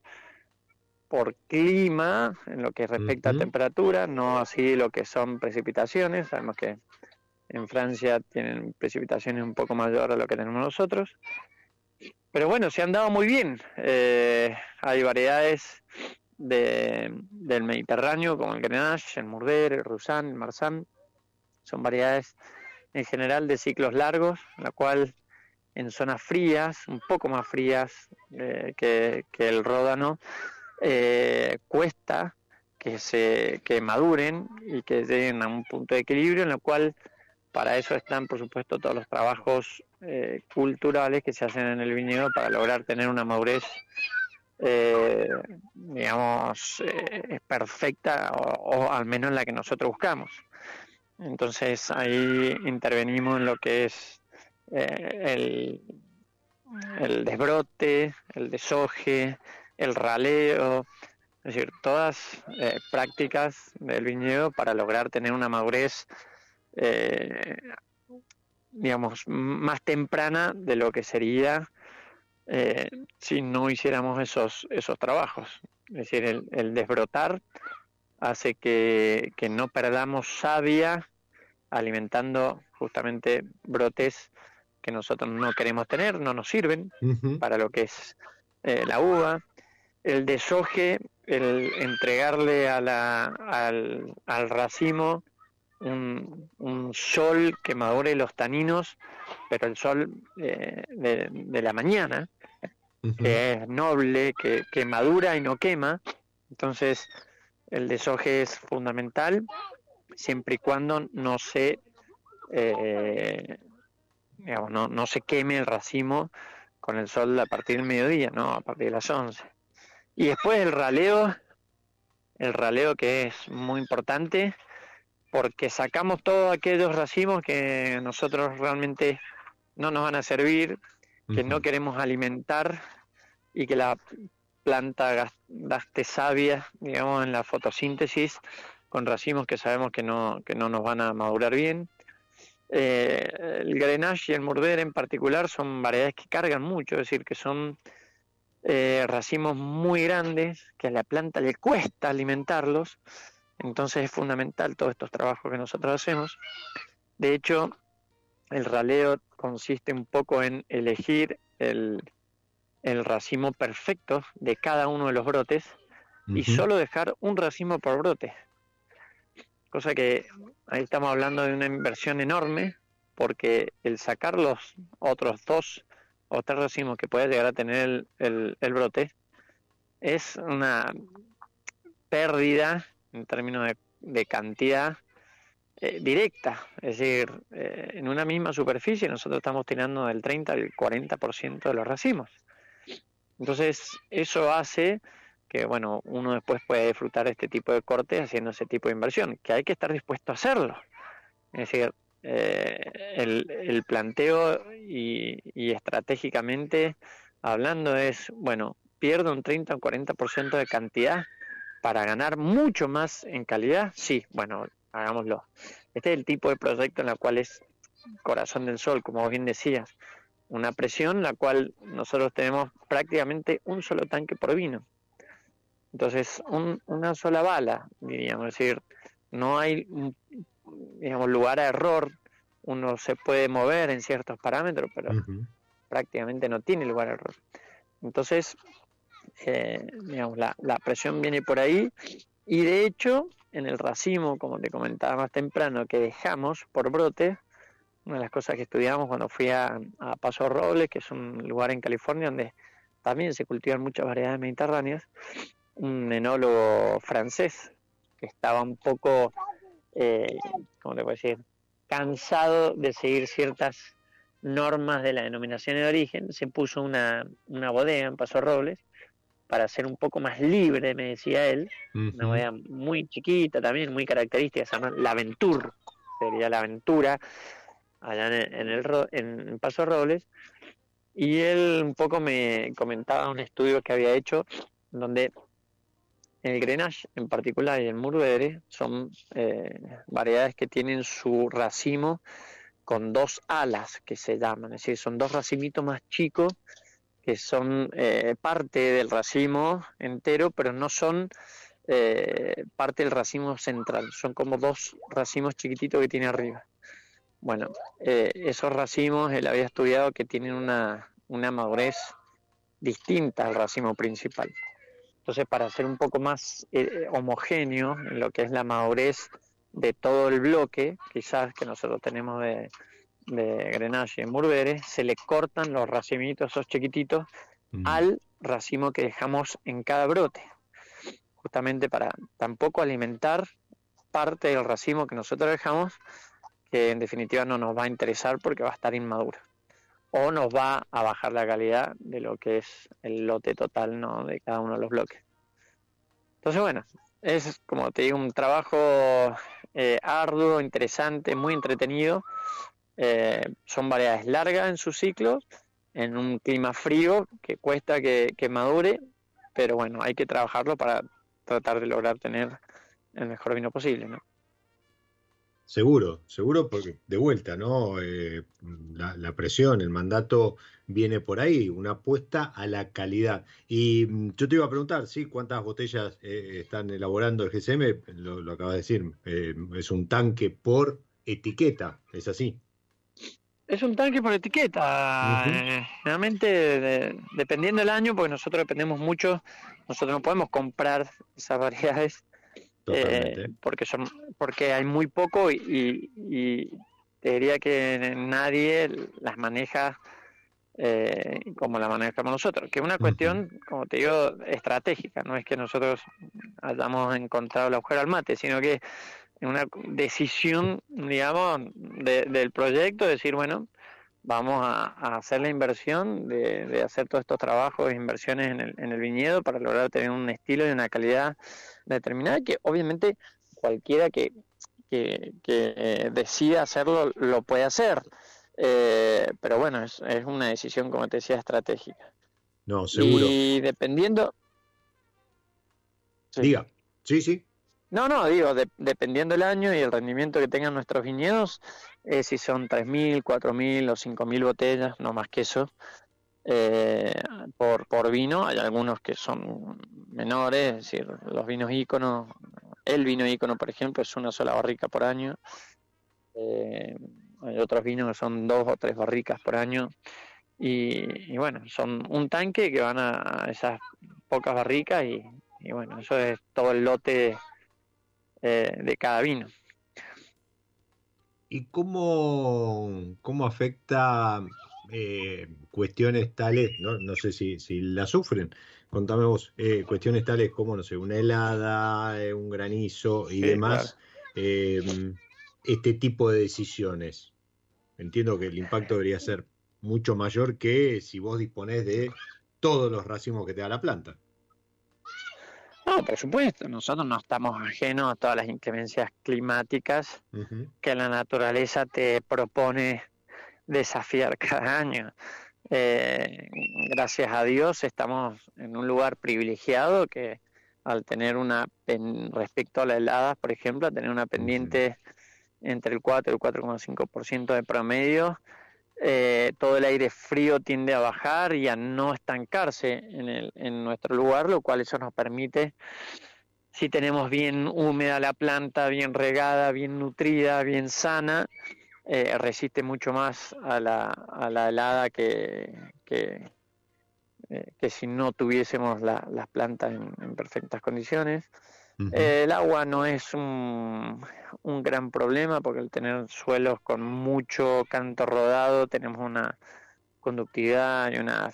por clima, en lo que respecta a temperatura, no así lo que son precipitaciones. Sabemos que en Francia tienen precipitaciones un poco mayores a lo que tenemos nosotros. Pero bueno, se han dado muy bien. Eh, hay variedades de, del Mediterráneo, como el Grenache, el Mourvèdre, el Roussanne, el Marsanne. Son variedades en general de ciclos largos, la cual en zonas frías, un poco más frías eh, que, que el Ródano, eh, cuesta que se que maduren y que lleguen a un punto de equilibrio en el cual para eso están por supuesto todos los trabajos eh, culturales que se hacen en el viñedo para lograr tener una madurez eh, digamos perfecta o, al menos la que nosotros buscamos. Entonces ahí intervenimos en lo que es eh, el, el desbrote, el desoje, el raleo, es decir, todas eh, prácticas del viñedo para lograr tener una madurez, eh, digamos, más temprana de lo que sería eh, si no hiciéramos esos, esos trabajos. Es decir, el, el desbrotar hace que, que, no perdamos savia alimentando justamente brotes que nosotros no queremos tener, no nos sirven uh -huh. para lo que es eh, la uva. El desoje, el entregarle a la, al, al racimo un, un, sol que madure los taninos, pero el sol eh, de, de, la mañana, uh -huh. que es noble, que, que madura y no quema. Entonces, el desoje es fundamental siempre y cuando no se eh, digamos, no, no se queme el racimo con el sol a partir del mediodía, ¿no? A partir de las 11. Y después el raleo, el raleo que es muy importante porque sacamos todos aquellos racimos que nosotros realmente no nos van a servir, que uh -huh. no queremos alimentar y que la planta gaste savia, digamos, en la fotosíntesis con racimos que sabemos que no, que no nos van a madurar bien eh, el Grenache y el Mourvedre en particular son variedades que cargan mucho, es decir, que son eh, racimos muy grandes, que a la planta le cuesta alimentarlos, entonces es fundamental todos estos trabajos que nosotros hacemos. De hecho, el raleo consiste un poco en elegir el, el racimo perfecto de cada uno de los brotes uh -huh. y solo dejar un racimo por brote cosa que ahí estamos hablando de una inversión enorme, porque el sacar los otros dos o tres racimos que puede llegar a tener el, el, el brote es una pérdida en términos de, de cantidad eh, directa, es decir, eh, en una misma superficie nosotros estamos tirando del 30 al 40% de los racimos. Entonces, eso hace que bueno, uno después puede disfrutar este tipo de cortes haciendo ese tipo de inversión, que hay que estar dispuesto a hacerlo. Es decir, eh, el, el, planteo y, y, estratégicamente hablando es, bueno, pierdo un 30 o 40% de cantidad para ganar mucho más en calidad, sí, bueno, hagámoslo. Este es el tipo de proyecto en el cual es corazón del sol, como vos bien decías, una presión en la cual nosotros tenemos prácticamente un solo tanque por vino. Entonces, un, una sola bala, diríamos, es decir, no hay, digamos, lugar a error, uno se puede mover en ciertos parámetros, pero uh -huh. prácticamente no tiene lugar a error. Entonces, eh, digamos, la, presión viene por ahí y de hecho, en el racimo, como te comentaba más temprano, que dejamos por brote, una de las cosas que estudiamos cuando fui a, a Paso Robles, que es un lugar en California donde también se cultivan muchas variedades mediterráneas, un enólogo francés que estaba un poco, eh, ¿cómo te puedo decir?, cansado de seguir ciertas normas de la denominación de origen, se puso una, una bodega en Paso Robles para ser un poco más libre, me decía él, uh -huh. una bodega muy chiquita también, muy característica, se llama La Aventura, sería la aventura, allá en, en el en Paso Robles, y él un poco me comentaba un estudio que había hecho donde el Grenache en particular y el Mourvedre son eh, variedades que tienen su racimo con dos alas que se llaman, es decir, son dos racimitos más chicos que son eh, parte del racimo entero, pero no son eh, parte del racimo central, son como dos racimos chiquititos que tiene arriba. Bueno, eh, esos racimos él había estudiado que tienen una, una madurez distinta al racimo principal. Entonces, para ser un poco más eh, homogéneo en lo que es la madurez de todo el bloque, quizás que nosotros tenemos de, de Grenache y Mourvedre, se le cortan los racimitos, esos chiquititos, mm. al racimo que dejamos en cada brote, justamente para tampoco alimentar parte del racimo que nosotros dejamos, que en definitiva no nos va a interesar porque va a estar inmaduro o nos va a bajar la calidad de lo que es el lote total ¿no? de cada uno de los bloques. Entonces, bueno, es como te digo, un trabajo eh, arduo, interesante, muy entretenido. Eh, son variedades largas en sus ciclos, en un clima frío que cuesta que, que madure, pero bueno, hay que trabajarlo para tratar de lograr tener el mejor vino posible, ¿no? Seguro, seguro, porque de vuelta, ¿no? Eh, la, presión, el mandato viene por ahí, una apuesta a la calidad. Y mm, yo te iba a preguntar, ¿sí? ¿Cuántas botellas eh, están elaborando el GSM? Lo, acabas de decir, es un tanque por etiqueta, ¿es así? Es un tanque por etiqueta. realmente, dependiendo del año, porque nosotros dependemos mucho, nosotros no podemos comprar esas variedades eh, porque son porque hay muy poco y, te diría que nadie las maneja eh, como la manejamos nosotros, que es una cuestión, como te digo, estratégica, no es que nosotros hayamos encontrado el agujero al mate, sino que una decisión, digamos, del proyecto, decir, bueno, vamos a, hacer la inversión de, hacer todos estos trabajos, inversiones en el, en el viñedo para lograr tener un estilo y una calidad determinada que obviamente cualquiera que, que, eh, decida hacerlo lo puede hacer. Eh, pero bueno, es, es, una decisión, como te decía, estratégica. No, seguro. Y dependiendo... Diga, sí, sí. No, no, digo, dependiendo el año y el rendimiento que tengan nuestros viñedos, eh, si son 3.000, 4.000 o 5.000 botellas, no más que eso, eh, por, por vino. Hay algunos que son menores, es decir, los vinos íconos, el vino ícono, por ejemplo, es una sola barrica por año. Eh, hay otros vinos que son dos o tres barricas por año. Y, bueno, son un tanque que van a, esas pocas barricas y, bueno, eso es todo el lote eh, de cada vino. ¿Y cómo, cómo afecta eh, cuestiones tales, no, no sé si, si la sufren, contame vos, eh, cuestiones tales como, no sé, una helada, eh, un granizo y demás, este tipo de decisiones. Entiendo que el impacto debería ser mucho mayor que si vos disponés de todos los racimos que te da la planta. No, por supuesto, nosotros no estamos ajenos a todas las inclemencias climáticas que la naturaleza te propone desafiar cada año. Eh, gracias a Dios estamos en un lugar privilegiado que al tener una, respecto a las heladas, por ejemplo, tener una pendiente entre el 4 y el 4,5% de promedio, eh, todo el aire frío tiende a bajar y a no estancarse en, el, en nuestro lugar, lo cual eso nos permite, si tenemos bien húmeda la planta, bien regada, bien nutrida, bien sana, eh, resiste mucho más a la, a la helada que, eh, que si no tuviésemos las plantas en, perfectas condiciones. Eh, el agua no es un, un, gran problema porque al tener suelos con mucho canto rodado tenemos una conductividad y una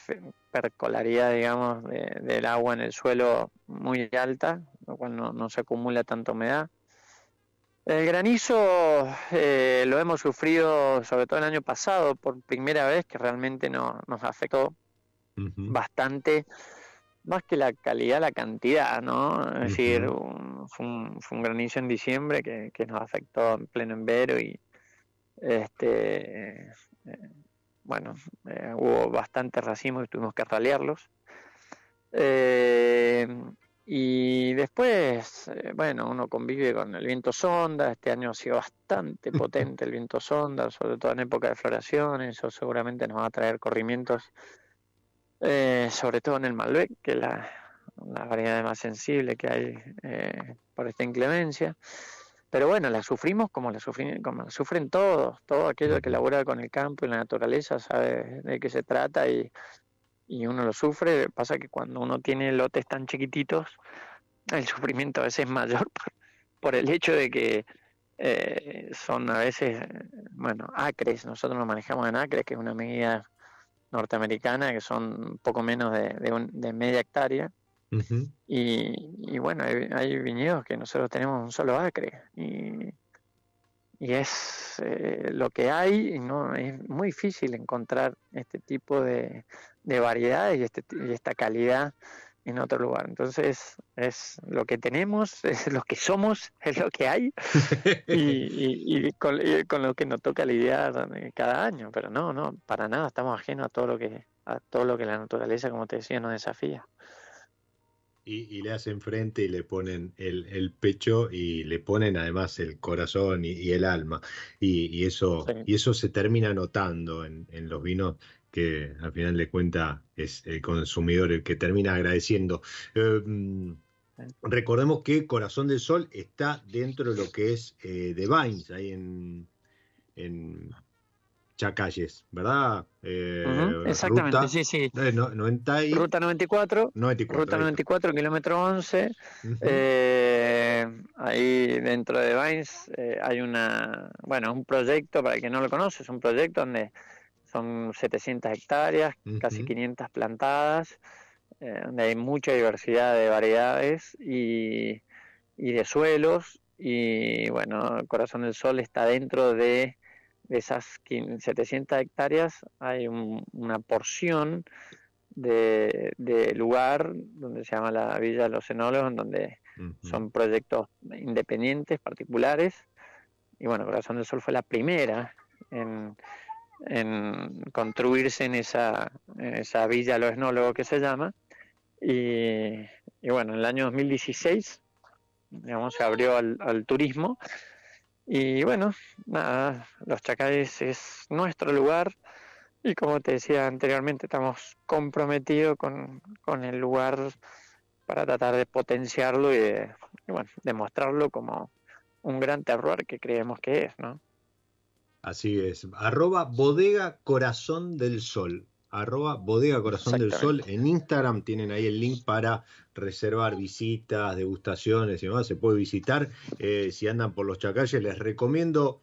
percolaridad, digamos, del agua en el suelo muy alta, lo cual no, no se acumula tanta humedad. El granizo eh, lo hemos sufrido sobre todo el año pasado por primera vez que realmente no, nos afectó bastante, más que la calidad, la cantidad, ¿no? Es decir, fue, un, granizo en diciembre que, nos afectó en pleno envero y este eh, bueno, eh, hubo bastantes racimos y tuvimos que ralearlos. Eh, y después, eh, bueno, uno convive con el viento sonda. Este año ha sido bastante potente el viento sonda, sobre todo en época de floración. Eso seguramente nos va a traer corrimientos, eh, sobre todo en el Malbec, que es la, variedad más sensible que hay eh, por esta inclemencia. Pero bueno, la sufrimos como la, sufren, como la sufren todos. Todo aquello que labora con el campo y la naturaleza sabe de qué se trata y y uno lo sufre. Pasa que cuando uno tiene lotes tan chiquititos, el sufrimiento a veces es mayor por, el hecho de que eh, son a veces, bueno, acres, nosotros nos manejamos en acres, que es una medida norteamericana, que son poco menos de, media hectárea. y, bueno, hay, viñedos que nosotros tenemos un solo acre. Y, y es eh, lo que hay, y no es muy difícil encontrar este tipo de, de variedades y, este, y esta calidad en otro lugar. Entonces es lo que tenemos, es lo que somos, es lo que hay y, con, lo que nos toca lidiar cada año. Pero no, no, para nada estamos ajenos a todo lo que a todo lo que la naturaleza, como te decía, nos desafía. Y, le hacen frente y le ponen el, pecho y le ponen además el corazón y, el alma. Y, eso, y eso se termina notando en, en los vinos que al final de cuenta es el consumidor el que termina agradeciendo. Em, recordemos que Corazón del Sol está dentro de lo que es eh, The Vines, ahí en, en Chacalles, ¿verdad? Eh, exactamente, sí, sí. Eh, ruta 94, Ruta 94, kilómetro 11. ahí dentro de Vines hay una, bueno, un proyecto, para el que no lo conoce, es un proyecto donde son 700 hectáreas, casi 500 plantadas, eh, donde hay mucha diversidad de variedades y, de suelos. Y bueno, Corazón del Sol está dentro de, esas 700 hectáreas, hay una porción de, lugar donde se llama la Villa de los Enólogos, donde son proyectos independientes, particulares. Y bueno, Corazón del Sol fue la primera en, en construirse en esa, esa villa Los Esnólogos que se llama. Y, bueno, en el año 2016 digamos, se abrió al, turismo. Y bueno, nada, Los Chacales es nuestro lugar y como te decía anteriormente, estamos comprometidos con, con el lugar para tratar de potenciarlo y, de, y bueno, demostrarlo como un gran terror que creemos que es, ¿no? Así es. Arroba bodega corazón del sol. Arroba bodega corazón del sol. En Instagram tienen ahí el link para reservar visitas, degustaciones y demás. Se puede visitar. Eh, si andan por los chacalles, les recomiendo.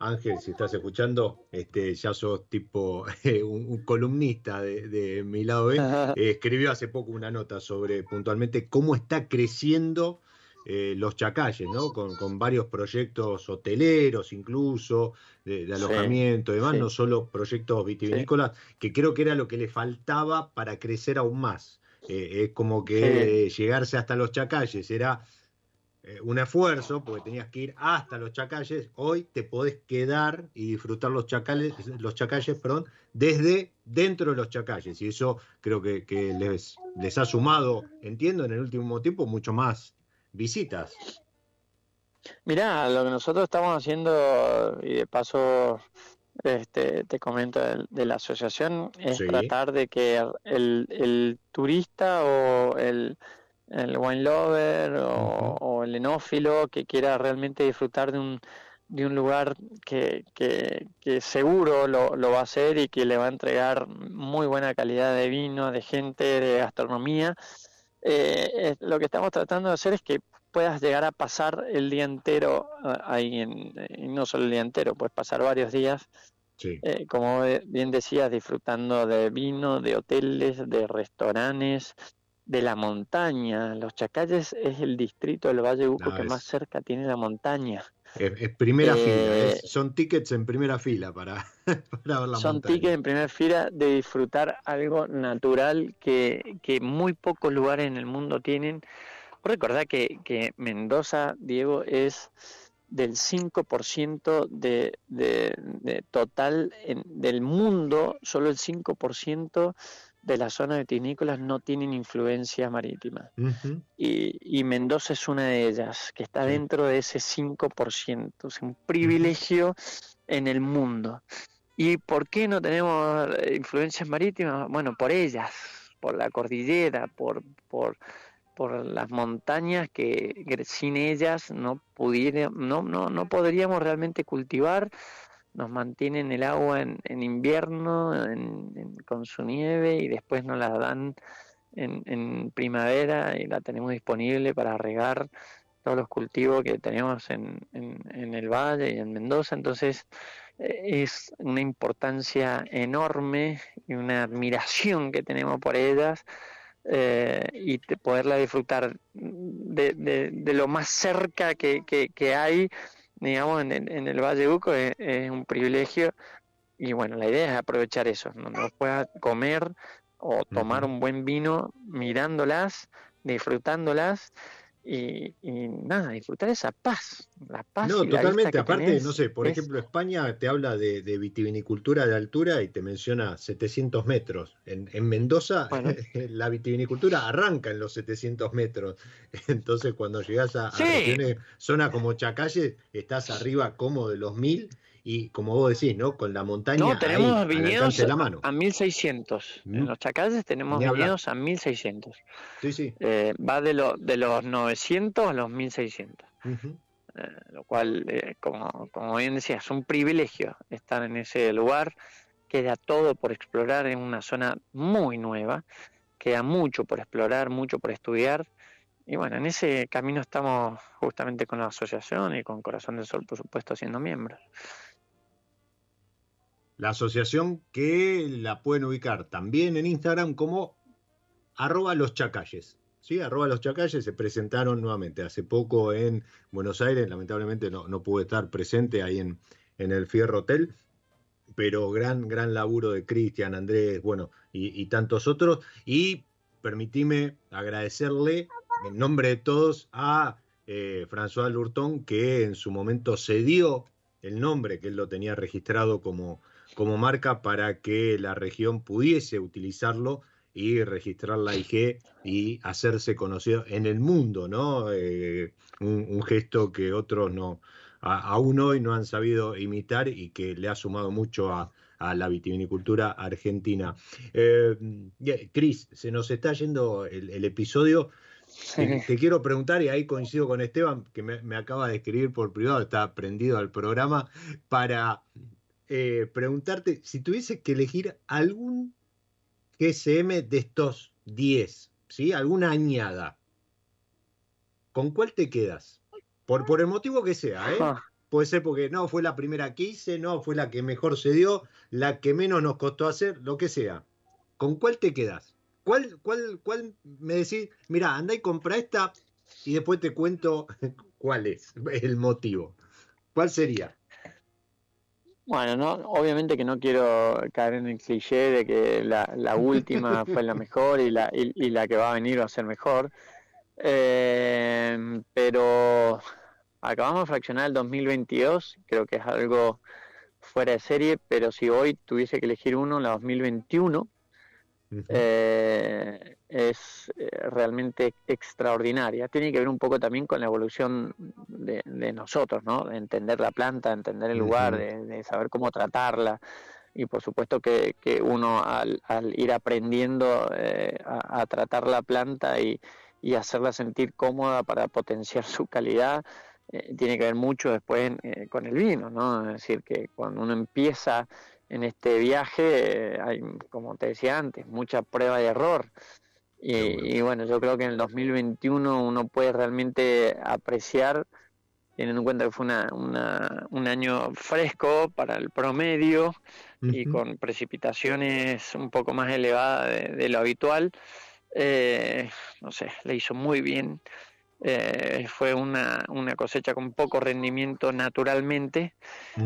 Ángel, si estás escuchando, este, ya sos tipo un, columnista de, mi lado B. Eh, escribió hace poco una nota sobre puntualmente cómo está creciendo eh, los chacalles, ¿no? Con, varios proyectos hoteleros incluso, de, alojamiento y demás, no solo proyectos vitivinícolas, que creo que era lo que le faltaba para crecer aún más. Eh, es como que llegarse hasta los chacalles era eh, un esfuerzo, porque tenías que ir hasta los chacalles, hoy te podés quedar y disfrutar los chacales, los chacalles, perdón, desde dentro de los chacalles. Y eso creo que, les, les ha sumado, entiendo, en el último tiempo mucho más visitas. Mirá, lo que nosotros estamos haciendo, y de paso este, te comento de, la asociación, es tratar de que el, turista o el, el wine lover o, el enófilo que quiera realmente disfrutar de un, de un lugar que, que, que seguro lo, lo, va a hacer y que le va a entregar muy buena calidad de vino, de gente, de gastronomía, eh, lo que estamos tratando de hacer es que puedas llegar a pasar el día entero ah, ahí, en, y no solo el día entero, puedes pasar varios días, eh, como bien decías, disfrutando de vino, de hoteles, de restaurantes, de la montaña. Los Chacalles es el distrito del Valle Uco que más cerca tiene la montaña. Es, primera fila, eh, son tickets en primera fila para, para ver la Son tickets en primera fila de disfrutar algo natural que, que muy pocos lugares en el mundo tienen. Recordad que, que Mendoza, Diego, es del 5% de, de, de total en, del mundo, solo el 5% de las zonas vitivinícolas no tienen influencia marítima. y, Mendoza es una de ellas, que está dentro de ese 5%. Es un privilegio en el mundo. ¿Y por qué no tenemos eh, influencias marítimas? Bueno, por ellas, por la cordillera, por, por, por las montañas que, sin ellas no, pudiera, no, no, no podríamos realmente cultivar nos mantienen el agua en, en invierno con su nieve y después nos la dan en, primavera y la tenemos disponible para regar todos los cultivos que tenemos en, el valle y en Mendoza. Entonces eh, es una importancia enorme y una admiración que tenemos por ellas. Eh, y poderla disfrutar de, de, lo más cerca que, que hay digamos, en, en el Valle Uco es, un privilegio. Y bueno, la idea es aprovechar eso, no nos pueda comer o tomar un buen vino mirándolas, disfrutándolas y, nada, disfrutar esa paz, la paz. No, y totalmente. Aparte, no sé, por ejemplo, España te habla de, vitivinicultura de altura y te menciona 700 metros. En, Mendoza, la vitivinicultura arranca en los 700 metros. Entonces, cuando llegas a, regiones, zona como Chacalle, estás arriba como de los 1000 y como vos decís, ¿no? Con la montaña no, tenemos viñedos la mano. a 1600. En mm. los chacales tenemos viñedos a 1600. Sí, sí. Eh, va de, lo, de los 900 a los 1600. Eh, lo cual, eh, como, como bien decía, es un privilegio estar en ese lugar. Queda todo por explorar en una zona muy nueva. Queda mucho por explorar, mucho por estudiar. Y bueno, en ese camino estamos justamente con la asociación y con Corazón del Sol, por supuesto, siendo miembros. La asociación que la pueden ubicar también en Instagram como arroba los. ¿sí? Arroba los se presentaron nuevamente hace poco en Buenos Aires. Lamentablemente no, no pude estar presente ahí en, en el Fierro Hotel, pero gran, gran laburo de Cristian, Andrés, bueno, y, tantos otros. Y permitime agradecerle en nombre de todos a eh, François Lurton, que en su momento cedió el nombre que él lo tenía registrado como como marca para que la región pudiese utilizarlo y registrar la IG y hacerse conocido en el mundo, ¿no? Eh, un, gesto que otros no, aún hoy no han sabido imitar y que le ha sumado mucho a, la vitivinicultura argentina. Eh, Cris, se nos está yendo el, episodio. Te, quiero preguntar, y ahí coincido con Esteban, que me, me acaba de escribir por privado, está prendido al programa, para eh, preguntarte si tuviese que elegir algún GSM de estos 10, ¿sí? Alguna añada. ¿Con cuál te quedas? Por, por el motivo que sea, ¿eh? Puede ser porque no fue la primera que hice, no fue la que mejor se dio, la que menos nos costó hacer, lo que sea. ¿Con cuál te quedas? ¿Cuál, cuál, cuál me decís, mira, anda y compra esta y después te cuento cuál es el motivo? ¿Cuál sería? Bueno, no, obviamente que no quiero caer en el cliché de que la, la última fue la mejor y la, y, la que va a venir va a ser mejor. Eh, pero acabamos de fraccionar el 2022, creo que es algo fuera de serie, pero si hoy tuviese que elegir uno, la 2021, eh, es eh, realmente extraordinaria. Tiene que ver un poco también con la evolución de, nosotros, ¿no? De entender la planta, entender el lugar, de, saber cómo tratarla. Y por supuesto que, uno al, ir aprendiendo eh, a, tratar la planta y, hacerla sentir cómoda para potenciar su calidad, tiene que ver mucho después con el vino, ¿no? Es decir, que cuando uno empieza en este viaje hay, como te decía antes, mucha prueba y error. Y bueno. yo creo que en el 2021 uno puede realmente apreciar, teniendo en cuenta que fue una, un año fresco para el promedio y con precipitaciones un poco más elevadas de, lo habitual, eh, no sé, le hizo muy bien eh, fue una, una, cosecha con poco rendimiento naturalmente,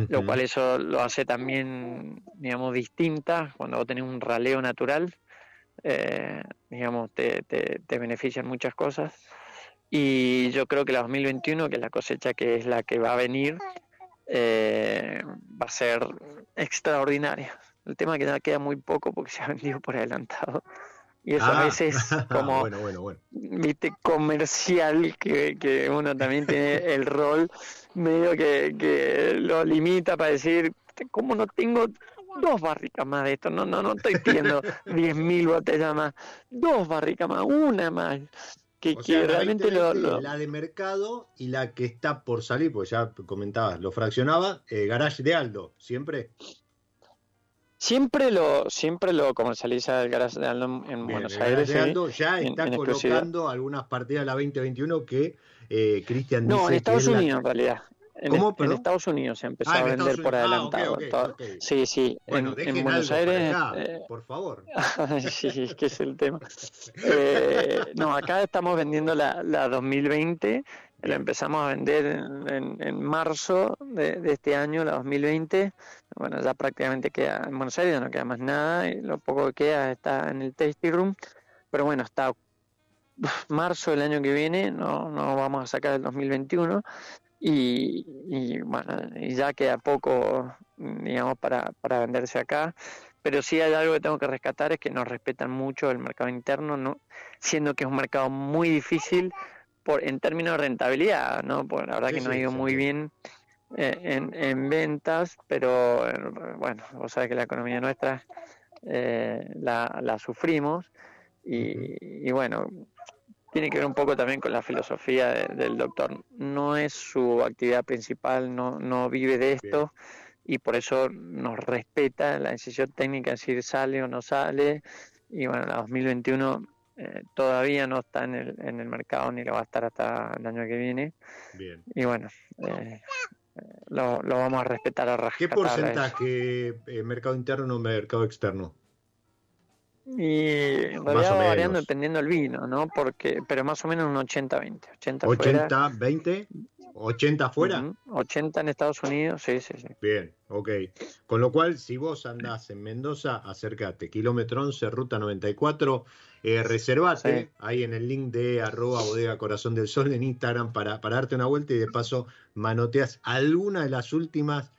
lo cual eso lo hace también, digamos, distinta cuando vos tenés un raleo natural, eh, digamos, te, te, te, benefician muchas cosas. Y yo creo que la 2021, que es la cosecha que es la que va a venir, eh, va a ser extraordinaria. El tema es que ya queda muy poco porque se ha vendido por adelantado. Y eso a ah. veces como, viste, comercial, que, que, uno también tiene el rol medio que, que lo limita para decir, ¿cómo no tengo dos barricas más de esto? No, no, no estoy pidiendo 10.000 botellas más, dos barricas más, una más. Que, realmente lo, La de mercado y la que está por salir, porque ya comentabas, lo fraccionaba, eh, Garage de Aldo, siempre. Siempre lo, siempre lo comercializa el Garage de Aldo en Buenos Aires. ya está colocando algunas partidas de la 2021 que eh, Cristian dice. No, en Estados Unidos en realidad. En, en, Estados Unidos se empezó ah, a vender por ah, adelantado. Sí, sí. Bueno, en, Buenos Aires. Eh, por favor. sí, es que es el tema. Eh, no, acá estamos vendiendo la, la 2020 Lo empezamos a vender en, marzo de, este año, la 2020. Bueno, ya prácticamente queda en Buenos Aires, no queda más nada. Y lo poco que queda está en el tasting room. Pero bueno, hasta marzo del año que viene no, no vamos a sacar el 2021. Y, y bueno, y ya queda poco, digamos, para, para venderse acá pero sí hay algo que tengo que rescatar es que nos respetan mucho el mercado interno, no siendo que es un mercado muy difícil por en términos de rentabilidad, ¿no? Por, la verdad que nos ha ido muy bien eh, en, en, ventas, pero eh, bueno, vos sabés que la economía nuestra eh, la, la, sufrimos y, y, bueno, tiene que ver un poco también con la filosofía del doctor. No es su actividad principal, no, no vive de esto y por eso nos respeta la decisión técnica si sale o no sale. Y bueno, la 2021 eh, todavía no está en el, en el mercado ni lo va a estar hasta el año que viene. Bien. Y bueno, eh, lo, lo, vamos a respetar a ¿Qué porcentaje eh, mercado interno o mercado externo? Y en realidad va variando dependiendo del vino, ¿no? Porque, pero más o menos un 80-20. 80, 80 20 80 afuera. 80 en Estados Unidos, sí, sí, sí. Bien, ok. Con lo cual, si vos andás en Mendoza, acércate. Kilómetro 11, ruta 94. Eh, reservate ahí en el link de arroba bodega corazón del sol en Instagram para, para darte una vuelta y de paso manoteas alguna de las últimas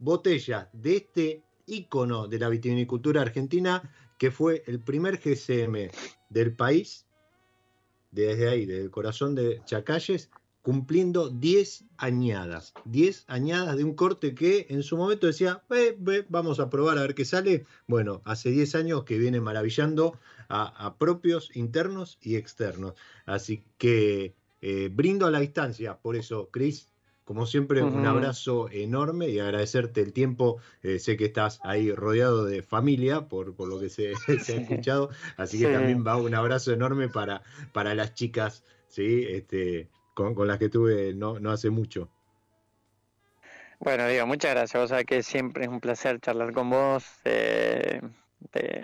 botellas de este ícono de la vitivinicultura argentina que fue el primer GCM del país, desde ahí, desde el corazón de Chacalles, cumpliendo 10 añadas. 10 añadas de un corte que en su momento decía, vamos a probar a ver qué sale. Bueno, hace 10 años que viene maravillando a, propios internos y externos. Así que eh, brindo a la distancia, por eso, Cris, como siempre, un abrazo enorme y agradecerte el tiempo. Eh, sé que estás ahí rodeado de familia, por, por lo que se, ha escuchado. Así que también va un abrazo enorme para, para las chicas, ¿sí? Este, con, las que tuve no, no hace mucho. Bueno, digo, muchas gracias. Vos sabés que siempre es un placer charlar con vos. Eh,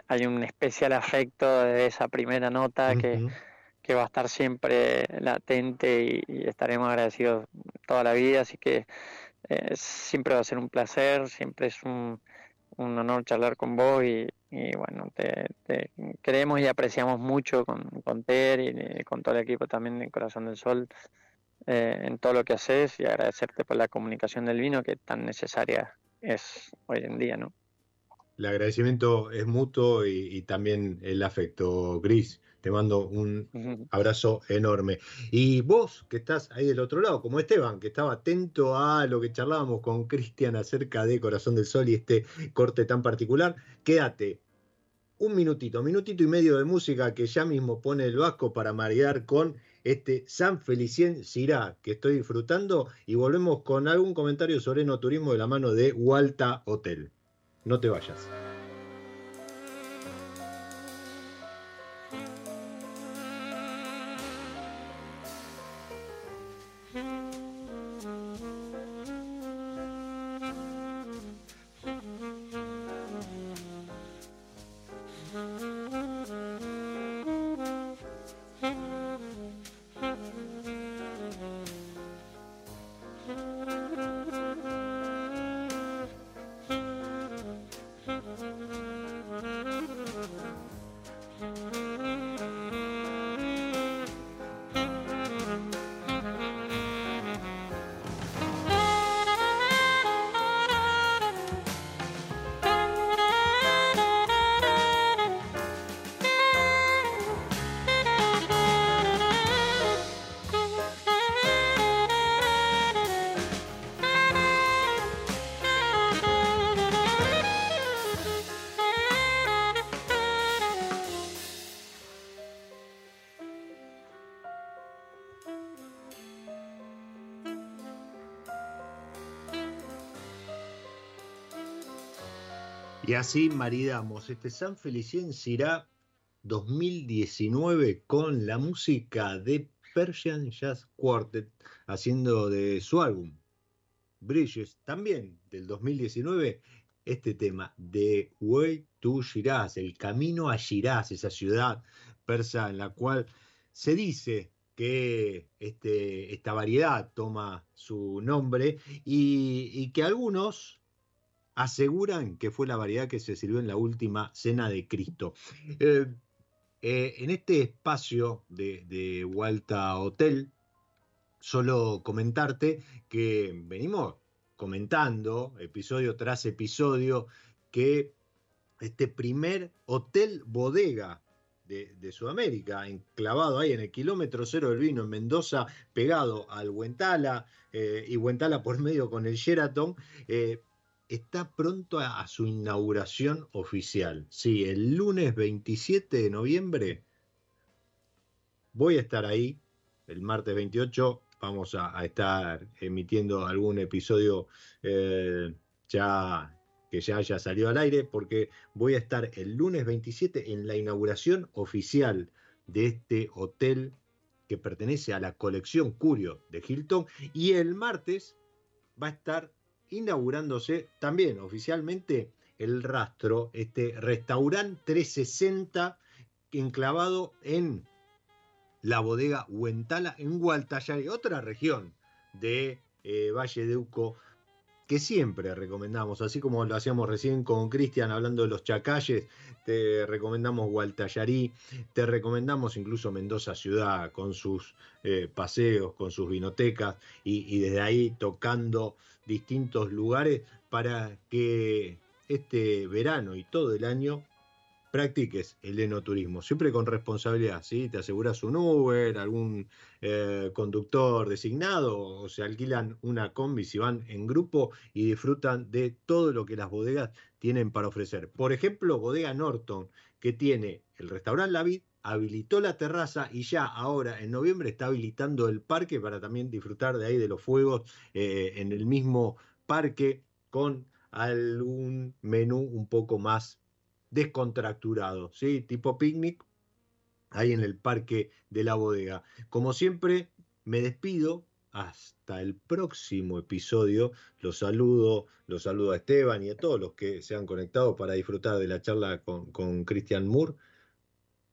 hay un especial afecto de esa primera nota que que va a estar siempre latente y, estaremos agradecidos toda la vida, así que eh, siempre va a ser un placer, siempre es un, un honor charlar con vos y, bueno, te, queremos y apreciamos mucho con, con Ter y con todo el equipo también de Corazón del Sol eh, en todo lo que haces y agradecerte por la comunicación del vino que tan necesaria es hoy en día, ¿no? El agradecimiento es mutuo y, y también el afecto, Gris. Te mando un abrazo enorme. Y vos, que estás ahí del otro lado, como Esteban, que estaba atento a lo que charlábamos con Cristian acerca de Corazón del Sol y este corte tan particular, quédate un minutito, minutito y medio de música que ya mismo pone el vasco para marear con este San Felicien Sirá que estoy disfrutando y volvemos con algún comentario sobre no turismo de la mano de Walta Hotel. No te vayas. Y así maridamos este San Felicien Sirá 2019 con la música de Persian Jazz Quartet haciendo de su álbum Bridges también del 2019 este tema de Way to Shiraz, el camino a Shiraz, esa ciudad persa en la cual se dice que este, esta variedad toma su nombre y, que algunos aseguran que fue la variedad que se sirvió en la última cena de Cristo. Eh, eh, en este espacio de, de Walta Hotel, solo comentarte que venimos comentando episodio tras episodio que este primer hotel bodega de, Sudamérica, enclavado ahí en el kilómetro cero del vino en Mendoza, pegado al Huentala eh, y Huentala por medio con el Sheraton, está pronto a, su inauguración oficial. Sí, el lunes 27 de noviembre voy a estar ahí, el martes 28 vamos a, estar emitiendo algún episodio eh, ya que ya haya salido al aire, porque voy a estar el lunes 27 en la inauguración oficial de este hotel que pertenece a la colección Curio de Hilton y el martes va a estar inaugurándose también oficialmente el rastro, este restaurante 360 enclavado en la bodega Huentala en Gualtayari, otra región de eh, Valle de Uco que siempre recomendamos, así como lo hacíamos recién con Cristian hablando de los chacalles, te recomendamos Gualtallarí, te recomendamos incluso Mendoza Ciudad con sus eh, paseos, con sus vinotecas y desde ahí tocando distintos lugares para que este verano y todo el año practiques el enoturismo, siempre con responsabilidad, ¿sí? Te aseguras un Uber, algún eh, conductor designado, o se alquilan una combi si van en grupo y disfrutan de todo lo que las bodegas tienen para ofrecer. Por ejemplo, Bodega Norton, que tiene el restaurante La Vid, habilitó la terraza y ya ahora en noviembre está habilitando el parque para también disfrutar de ahí de los fuegos eh, en el mismo parque con algún menú un poco más descontracturado, ¿sí? Tipo picnic, ahí en el parque de la bodega. Como siempre, me despido. Hasta el próximo episodio. Los saludo, los saludo a Esteban y a todos los que se han conectado para disfrutar de la charla con, con Christian Moore,